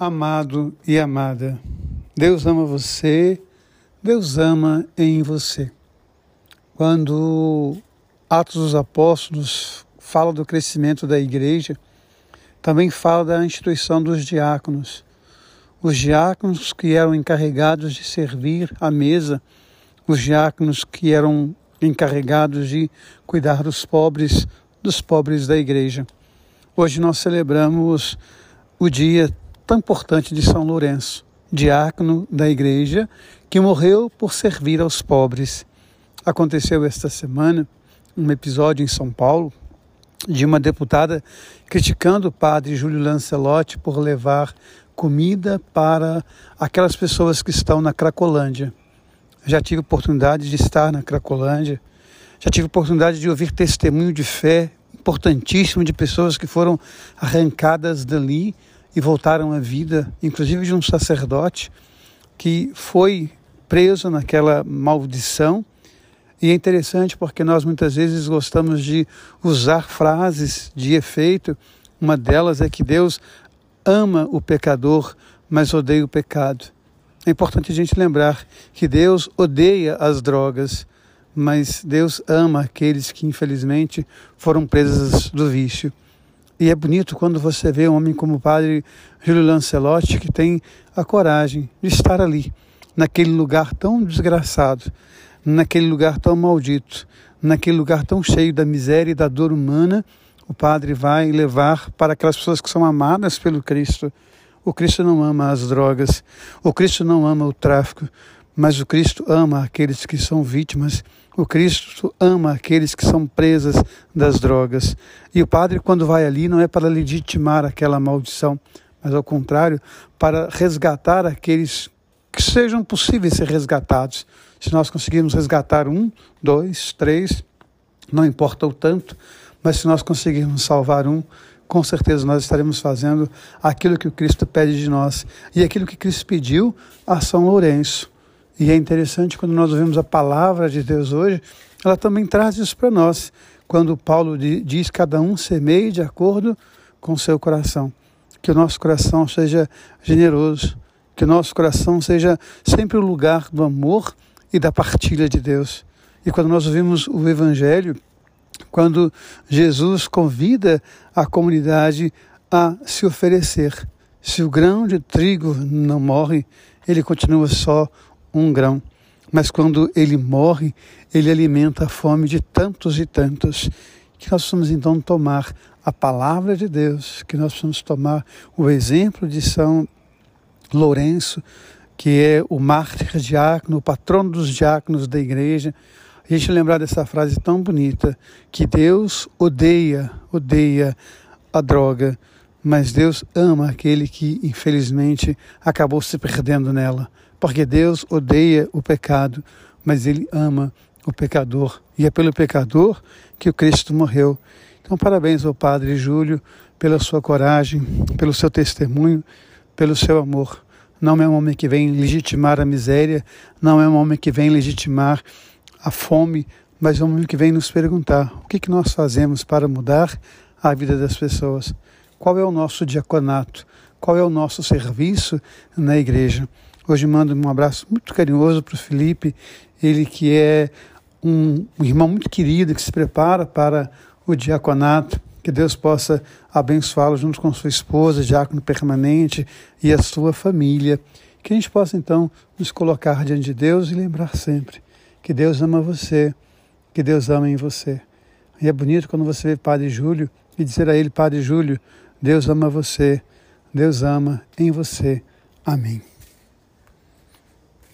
amado e amada. Deus ama você, Deus ama em você. Quando Atos dos Apóstolos fala do crescimento da igreja, também fala da instituição dos diáconos. Os diáconos que eram encarregados de servir à mesa, os diáconos que eram encarregados de cuidar dos pobres, dos pobres da igreja. Hoje nós celebramos o dia tão importante de São Lourenço, diácono da igreja, que morreu por servir aos pobres. Aconteceu esta semana um episódio em São Paulo de uma deputada criticando o padre Júlio Lancelotti por levar comida para aquelas pessoas que estão na Cracolândia. Já tive oportunidade de estar na Cracolândia, já tive oportunidade de ouvir testemunho de fé importantíssimo de pessoas que foram arrancadas dali e voltaram à vida, inclusive de um sacerdote que foi preso naquela maldição. E é interessante porque nós muitas vezes gostamos de usar frases de efeito. Uma delas é que Deus ama o pecador, mas odeia o pecado. É importante a gente lembrar que Deus odeia as drogas, mas Deus ama aqueles que infelizmente foram presos do vício. E é bonito quando você vê um homem como o padre Júlio Lancelotti, que tem a coragem de estar ali, naquele lugar tão desgraçado, naquele lugar tão maldito, naquele lugar tão cheio da miséria e da dor humana, o padre vai levar para aquelas pessoas que são amadas pelo Cristo. O Cristo não ama as drogas, o Cristo não ama o tráfico, mas o Cristo ama aqueles que são vítimas, o Cristo ama aqueles que são presas das drogas. E o padre, quando vai ali, não é para legitimar aquela maldição, mas ao contrário, para resgatar aqueles que sejam possíveis ser resgatados. Se nós conseguirmos resgatar um, dois, três, não importa o tanto, mas se nós conseguirmos salvar um, com certeza nós estaremos fazendo aquilo que o Cristo pede de nós e aquilo que Cristo pediu a São Lourenço. E é interessante quando nós ouvimos a palavra de Deus hoje, ela também traz isso para nós. Quando Paulo diz: cada um semeie de acordo com seu coração. Que o nosso coração seja generoso, que o nosso coração seja sempre o lugar do amor e da partilha de Deus. E quando nós ouvimos o Evangelho, quando Jesus convida a comunidade a se oferecer, se o grão de trigo não morre, ele continua só um grão. Mas quando ele morre, ele alimenta a fome de tantos e tantos. Que nós precisamos então tomar a palavra de Deus, que nós precisamos tomar o exemplo de São Lourenço, que é o mártir diácono, o patrono dos diáconos da igreja. A gente lembrar dessa frase tão bonita, que Deus odeia, odeia a droga, mas Deus ama aquele que infelizmente acabou se perdendo nela porque Deus odeia o pecado, mas Ele ama o pecador. E é pelo pecador que o Cristo morreu. Então, parabéns ao Padre Júlio pela sua coragem, pelo seu testemunho, pelo seu amor. Não é um homem que vem legitimar a miséria, não é um homem que vem legitimar a fome, mas é um homem que vem nos perguntar o que, que nós fazemos para mudar a vida das pessoas. Qual é o nosso diaconato? Qual é o nosso serviço na igreja? Hoje mando um abraço muito carinhoso para o Felipe, ele que é um, irmão muito querido, que se prepara para o diaconato. Que Deus possa abençoá-lo junto com sua esposa, diácono permanente, e a sua família. Que a gente possa então nos colocar diante de Deus e lembrar sempre que Deus ama você, que Deus ama em você. E é bonito quando você vê Padre Júlio e dizer a ele, Padre Júlio, Deus ama você, Deus ama em você. Amém.